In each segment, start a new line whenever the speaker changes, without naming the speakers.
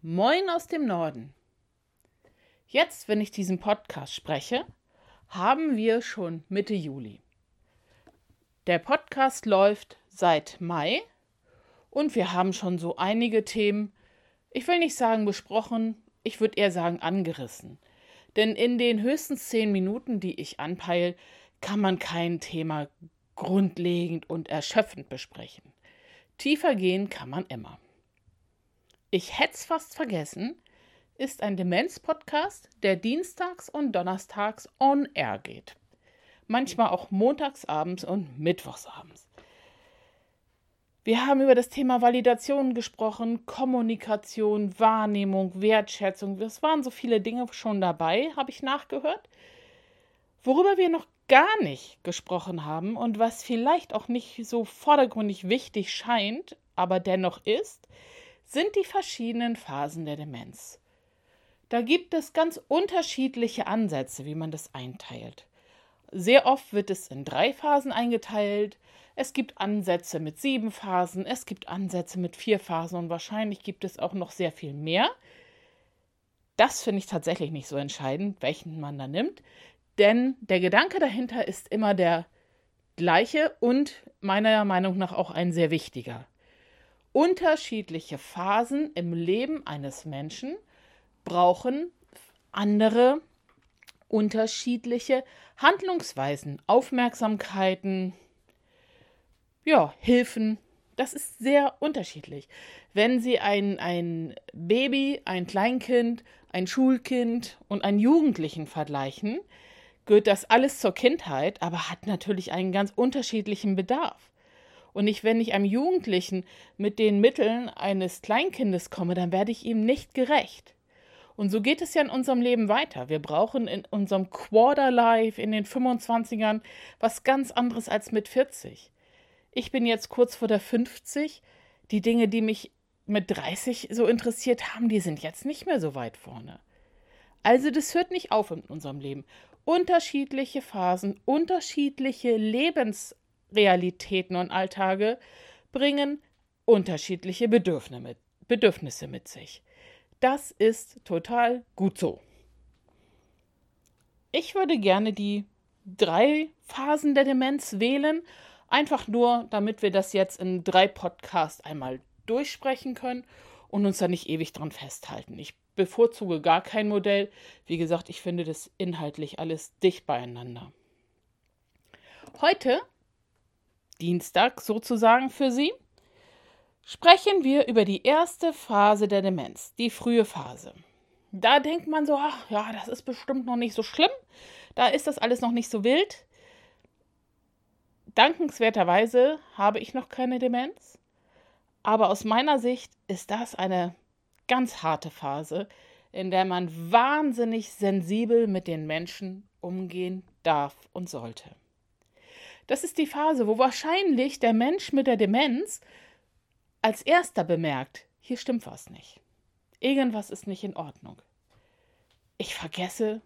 Moin aus dem Norden. Jetzt, wenn ich diesen Podcast spreche, haben wir schon Mitte Juli. Der Podcast läuft seit Mai und wir haben schon so einige Themen, ich will nicht sagen besprochen, ich würde eher sagen angerissen. Denn in den höchstens zehn Minuten, die ich anpeile, kann man kein Thema grundlegend und erschöpfend besprechen. Tiefer gehen kann man immer. Ich hätt's fast vergessen, ist ein Demenz-Podcast, der dienstags und donnerstags on air geht. Manchmal auch montagsabends und mittwochsabends. Wir haben über das Thema Validation gesprochen, Kommunikation, Wahrnehmung, Wertschätzung. Es waren so viele Dinge schon dabei, habe ich nachgehört. Worüber wir noch gar nicht gesprochen haben und was vielleicht auch nicht so vordergründig wichtig scheint, aber dennoch ist, sind die verschiedenen Phasen der Demenz. Da gibt es ganz unterschiedliche Ansätze, wie man das einteilt. Sehr oft wird es in drei Phasen eingeteilt. Es gibt Ansätze mit sieben Phasen, es gibt Ansätze mit vier Phasen und wahrscheinlich gibt es auch noch sehr viel mehr. Das finde ich tatsächlich nicht so entscheidend, welchen man da nimmt, denn der Gedanke dahinter ist immer der gleiche und meiner Meinung nach auch ein sehr wichtiger unterschiedliche Phasen im Leben eines Menschen brauchen andere unterschiedliche Handlungsweisen, Aufmerksamkeiten, ja, Hilfen. Das ist sehr unterschiedlich. Wenn Sie ein, ein Baby, ein Kleinkind, ein Schulkind und einen Jugendlichen vergleichen, gehört das alles zur Kindheit, aber hat natürlich einen ganz unterschiedlichen Bedarf. Und ich, wenn ich einem Jugendlichen mit den Mitteln eines Kleinkindes komme, dann werde ich ihm nicht gerecht. Und so geht es ja in unserem Leben weiter. Wir brauchen in unserem Quarterlife in den 25ern was ganz anderes als mit 40. Ich bin jetzt kurz vor der 50. Die Dinge, die mich mit 30 so interessiert haben, die sind jetzt nicht mehr so weit vorne. Also das hört nicht auf in unserem Leben. Unterschiedliche Phasen, unterschiedliche Lebens Realitäten und Alltage bringen unterschiedliche Bedürfnisse mit sich. Das ist total gut so. Ich würde gerne die drei Phasen der Demenz wählen, einfach nur, damit wir das jetzt in drei Podcasts einmal durchsprechen können und uns da nicht ewig dran festhalten. Ich bevorzuge gar kein Modell. Wie gesagt, ich finde das inhaltlich alles dicht beieinander. Heute Dienstag sozusagen für Sie, sprechen wir über die erste Phase der Demenz, die frühe Phase. Da denkt man so, ach ja, das ist bestimmt noch nicht so schlimm, da ist das alles noch nicht so wild. Dankenswerterweise habe ich noch keine Demenz, aber aus meiner Sicht ist das eine ganz harte Phase, in der man wahnsinnig sensibel mit den Menschen umgehen darf und sollte. Das ist die Phase, wo wahrscheinlich der Mensch mit der Demenz als erster bemerkt, hier stimmt was nicht. Irgendwas ist nicht in Ordnung. Ich vergesse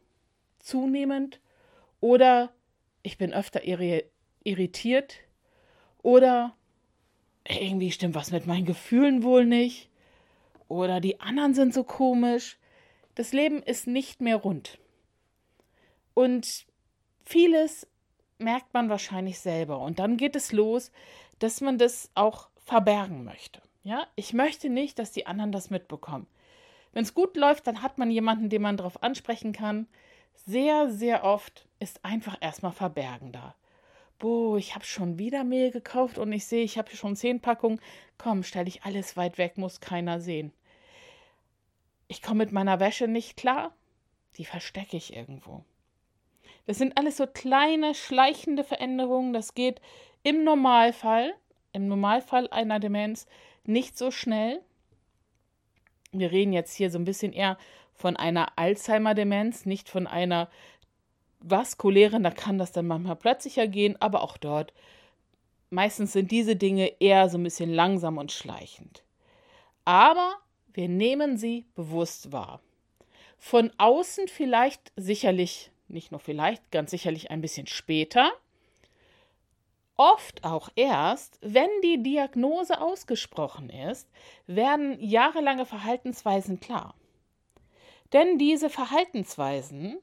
zunehmend oder ich bin öfter irritiert oder irgendwie stimmt was mit meinen Gefühlen wohl nicht oder die anderen sind so komisch. Das Leben ist nicht mehr rund. Und vieles merkt man wahrscheinlich selber. Und dann geht es los, dass man das auch verbergen möchte. Ja, ich möchte nicht, dass die anderen das mitbekommen. Wenn es gut läuft, dann hat man jemanden, den man darauf ansprechen kann. Sehr, sehr oft ist einfach erstmal Verbergen da. Boah, ich habe schon wieder Mehl gekauft und ich sehe, ich habe schon zehn Packungen. Komm, stelle ich alles weit weg, muss keiner sehen. Ich komme mit meiner Wäsche nicht klar. Die verstecke ich irgendwo. Das sind alles so kleine, schleichende Veränderungen. Das geht im Normalfall, im Normalfall einer Demenz nicht so schnell. Wir reden jetzt hier so ein bisschen eher von einer Alzheimer-Demenz, nicht von einer vaskulären. Da kann das dann manchmal plötzlicher gehen, aber auch dort. Meistens sind diese Dinge eher so ein bisschen langsam und schleichend. Aber wir nehmen sie bewusst wahr. Von außen vielleicht sicherlich nicht nur vielleicht, ganz sicherlich ein bisschen später. Oft auch erst, wenn die Diagnose ausgesprochen ist, werden jahrelange Verhaltensweisen klar. Denn diese Verhaltensweisen,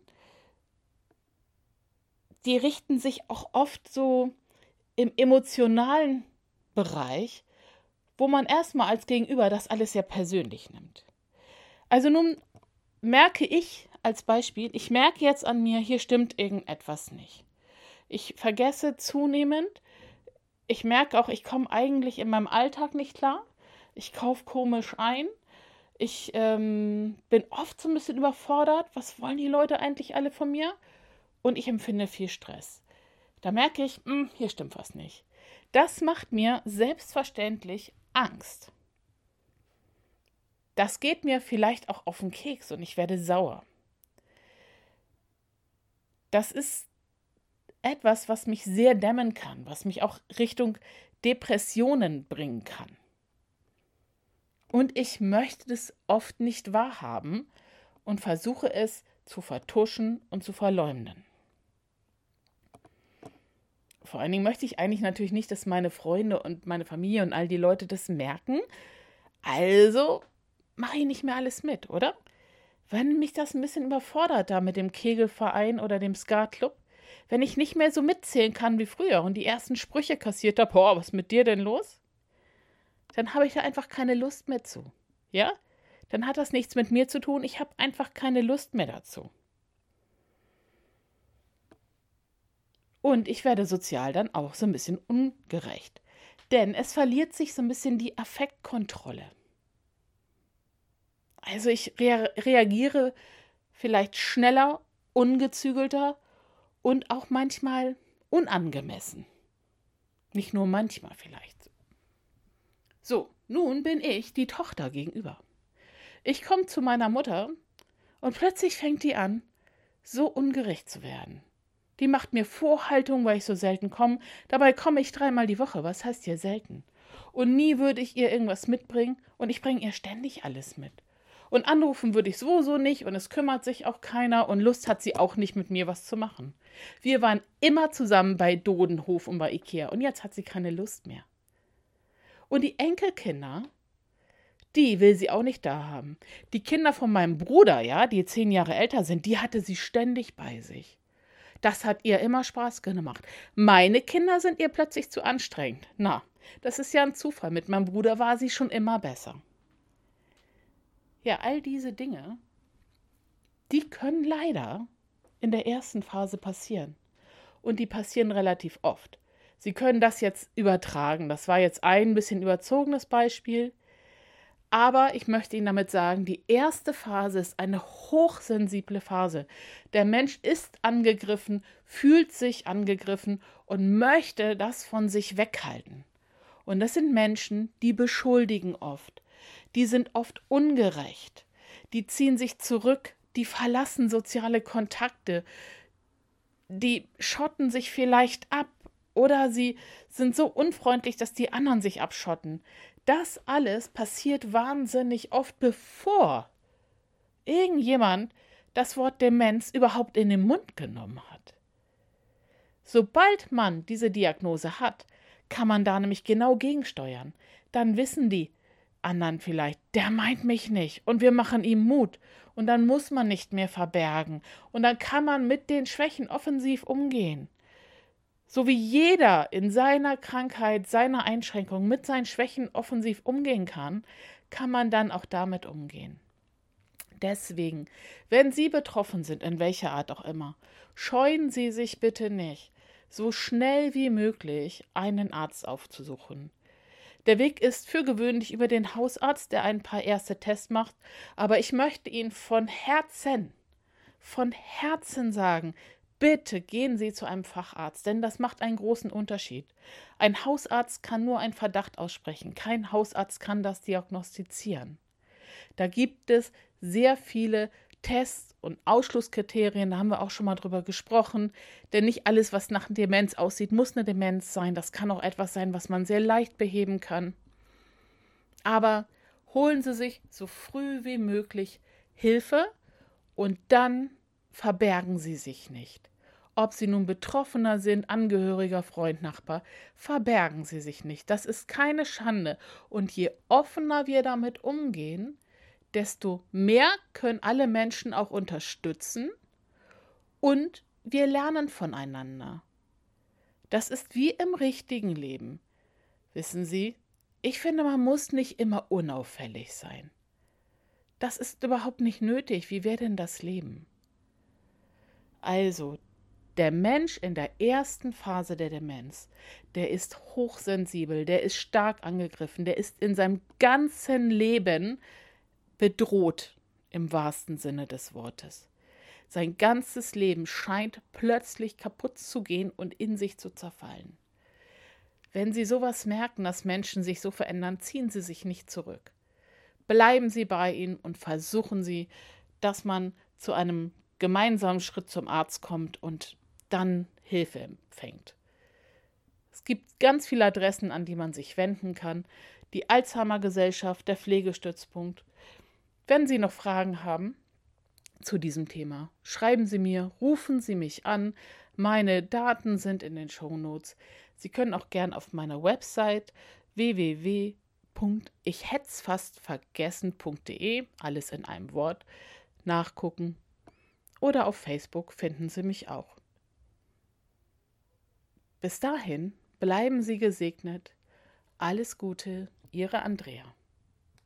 die richten sich auch oft so im emotionalen Bereich, wo man erstmal als Gegenüber das alles sehr persönlich nimmt. Also nun merke ich als Beispiel, ich merke jetzt an mir, hier stimmt irgendetwas nicht. Ich vergesse zunehmend. Ich merke auch, ich komme eigentlich in meinem Alltag nicht klar. Ich kaufe komisch ein. Ich ähm, bin oft so ein bisschen überfordert. Was wollen die Leute eigentlich alle von mir? Und ich empfinde viel Stress. Da merke ich, mh, hm, hier stimmt was nicht. Das macht mir selbstverständlich Angst. Das geht mir vielleicht auch auf den Keks und ich werde sauer. Das ist etwas, was mich sehr dämmen kann, was mich auch Richtung Depressionen bringen kann. Und ich möchte das oft nicht wahrhaben und versuche es zu vertuschen und zu verleumden. Vor allen Dingen möchte ich eigentlich natürlich nicht, dass meine Freunde und meine Familie und all die Leute das merken. Also mache ich nicht mehr alles mit, oder? Wenn mich das ein bisschen überfordert da mit dem Kegelverein oder dem Skatclub, wenn ich nicht mehr so mitzählen kann wie früher und die ersten Sprüche kassiert habe, boah, was ist mit dir denn los? Dann habe ich da einfach keine Lust mehr zu. Ja? Dann hat das nichts mit mir zu tun, ich habe einfach keine Lust mehr dazu. Und ich werde sozial dann auch so ein bisschen ungerecht. Denn es verliert sich so ein bisschen die Affektkontrolle. Also ich rea reagiere vielleicht schneller, ungezügelter und auch manchmal unangemessen. Nicht nur manchmal vielleicht. So, nun bin ich die Tochter gegenüber. Ich komme zu meiner Mutter und plötzlich fängt die an, so ungerecht zu werden. Die macht mir Vorhaltung, weil ich so selten komme. Dabei komme ich dreimal die Woche. Was heißt hier selten? Und nie würde ich ihr irgendwas mitbringen und ich bringe ihr ständig alles mit. Und anrufen würde ich sowieso nicht und es kümmert sich auch keiner und Lust hat sie auch nicht mit mir was zu machen. Wir waren immer zusammen bei Dodenhof und bei Ikea und jetzt hat sie keine Lust mehr. Und die Enkelkinder, die will sie auch nicht da haben. Die Kinder von meinem Bruder, ja, die zehn Jahre älter sind, die hatte sie ständig bei sich. Das hat ihr immer Spaß gemacht. Meine Kinder sind ihr plötzlich zu anstrengend. Na, das ist ja ein Zufall. Mit meinem Bruder war sie schon immer besser. Ja, all diese Dinge, die können leider in der ersten Phase passieren. Und die passieren relativ oft. Sie können das jetzt übertragen. Das war jetzt ein bisschen überzogenes Beispiel. Aber ich möchte Ihnen damit sagen, die erste Phase ist eine hochsensible Phase. Der Mensch ist angegriffen, fühlt sich angegriffen und möchte das von sich weghalten. Und das sind Menschen, die beschuldigen oft. Die sind oft ungerecht. Die ziehen sich zurück, die verlassen soziale Kontakte. Die schotten sich vielleicht ab oder sie sind so unfreundlich, dass die anderen sich abschotten. Das alles passiert wahnsinnig oft, bevor irgendjemand das Wort Demenz überhaupt in den Mund genommen hat. Sobald man diese Diagnose hat, kann man da nämlich genau gegensteuern. Dann wissen die anderen vielleicht, der meint mich nicht und wir machen ihm Mut und dann muss man nicht mehr verbergen und dann kann man mit den Schwächen offensiv umgehen. So wie jeder in seiner Krankheit, seiner Einschränkung mit seinen Schwächen offensiv umgehen kann, kann man dann auch damit umgehen. Deswegen, wenn Sie betroffen sind, in welcher Art auch immer, scheuen Sie sich bitte nicht, so schnell wie möglich einen Arzt aufzusuchen. Der Weg ist für gewöhnlich über den Hausarzt, der ein paar erste Tests macht, aber ich möchte Ihnen von Herzen, von Herzen sagen, Bitte gehen Sie zu einem Facharzt, denn das macht einen großen Unterschied. Ein Hausarzt kann nur einen Verdacht aussprechen, kein Hausarzt kann das diagnostizieren. Da gibt es sehr viele Tests und Ausschlusskriterien, da haben wir auch schon mal drüber gesprochen, denn nicht alles, was nach Demenz aussieht, muss eine Demenz sein. Das kann auch etwas sein, was man sehr leicht beheben kann. Aber holen Sie sich so früh wie möglich Hilfe und dann verbergen Sie sich nicht ob Sie nun Betroffener sind, Angehöriger, Freund, Nachbar, verbergen Sie sich nicht. Das ist keine Schande. Und je offener wir damit umgehen, desto mehr können alle Menschen auch unterstützen und wir lernen voneinander. Das ist wie im richtigen Leben. Wissen Sie, ich finde, man muss nicht immer unauffällig sein. Das ist überhaupt nicht nötig. Wie wäre denn das Leben? Also, der Mensch in der ersten Phase der Demenz, der ist hochsensibel, der ist stark angegriffen, der ist in seinem ganzen Leben bedroht im wahrsten Sinne des Wortes. Sein ganzes Leben scheint plötzlich kaputt zu gehen und in sich zu zerfallen. Wenn Sie sowas merken, dass Menschen sich so verändern, ziehen Sie sich nicht zurück. Bleiben Sie bei ihnen und versuchen Sie, dass man zu einem gemeinsamen Schritt zum Arzt kommt und dann Hilfe empfängt. Es gibt ganz viele Adressen, an die man sich wenden kann. Die Alzheimer Gesellschaft, der Pflegestützpunkt. Wenn Sie noch Fragen haben zu diesem Thema, schreiben Sie mir, rufen Sie mich an. Meine Daten sind in den Shownotes. Sie können auch gern auf meiner Website www.ichhetzfastvergessen.de, alles in einem Wort, nachgucken. Oder auf Facebook finden Sie mich auch. Bis dahin bleiben Sie gesegnet. Alles Gute, Ihre Andrea.